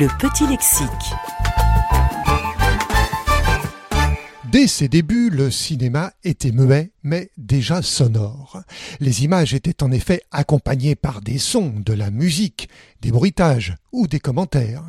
Le petit lexique. Dès ses débuts, le cinéma était muet, mais déjà sonore. Les images étaient en effet accompagnées par des sons, de la musique, des bruitages ou des commentaires.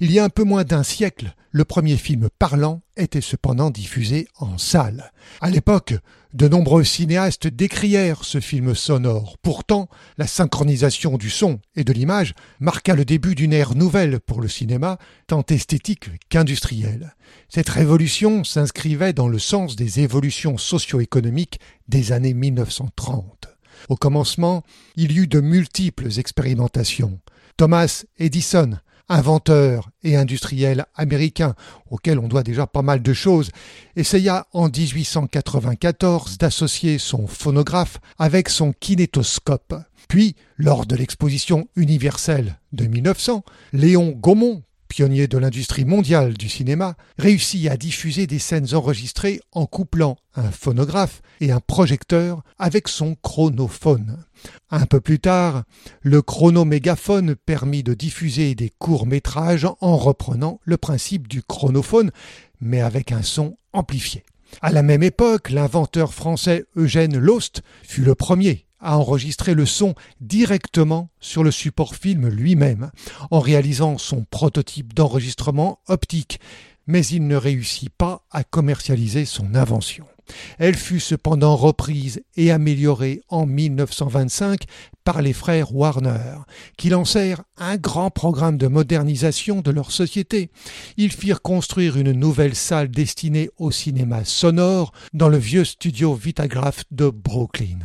Il y a un peu moins d'un siècle, le premier film parlant était cependant diffusé en salle. À l'époque, de nombreux cinéastes décrièrent ce film sonore. Pourtant, la synchronisation du son et de l'image marqua le début d'une ère nouvelle pour le cinéma, tant esthétique qu'industrielle. Cette révolution s'inscrivait dans le sens des évolutions socio-économiques des années 1930. Au commencement, il y eut de multiples expérimentations. Thomas Edison inventeur et industriel américain, auquel on doit déjà pas mal de choses, essaya en 1894 d'associer son phonographe avec son kinétoscope. Puis, lors de l'exposition universelle de 1900, Léon Gaumont pionnier de l'industrie mondiale du cinéma, réussit à diffuser des scènes enregistrées en couplant un phonographe et un projecteur avec son chronophone. Un peu plus tard, le chronomégaphone permit de diffuser des courts-métrages en reprenant le principe du chronophone, mais avec un son amplifié. À la même époque, l'inventeur français Eugène Lost fut le premier à enregistrer le son directement sur le support film lui-même, en réalisant son prototype d'enregistrement optique, mais il ne réussit pas à commercialiser son invention. Elle fut cependant reprise et améliorée en 1925 par les frères Warner, qui lancèrent un grand programme de modernisation de leur société. Ils firent construire une nouvelle salle destinée au cinéma sonore dans le vieux studio Vitagraph de Brooklyn.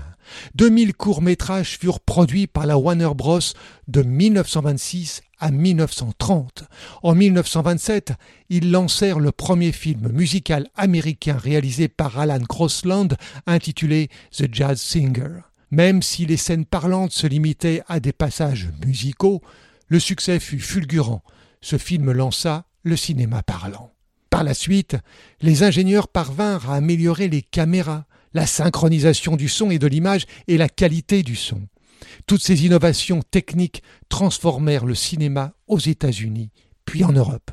2000 courts-métrages furent produits par la Warner Bros. de 1926 à 1930. En 1927, ils lancèrent le premier film musical américain réalisé par Alan Crosland intitulé The Jazz Singer. Même si les scènes parlantes se limitaient à des passages musicaux, le succès fut fulgurant. Ce film lança le cinéma parlant. Par la suite, les ingénieurs parvinrent à améliorer les caméras, la synchronisation du son et de l'image et la qualité du son. Toutes ces innovations techniques transformèrent le cinéma aux États-Unis, puis en Europe.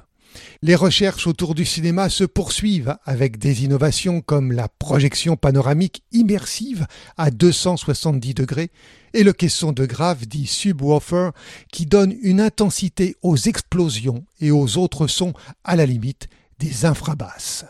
Les recherches autour du cinéma se poursuivent avec des innovations comme la projection panoramique immersive à 270 degrés et le caisson de grave dit subwoofer qui donne une intensité aux explosions et aux autres sons à la limite des infrabasses.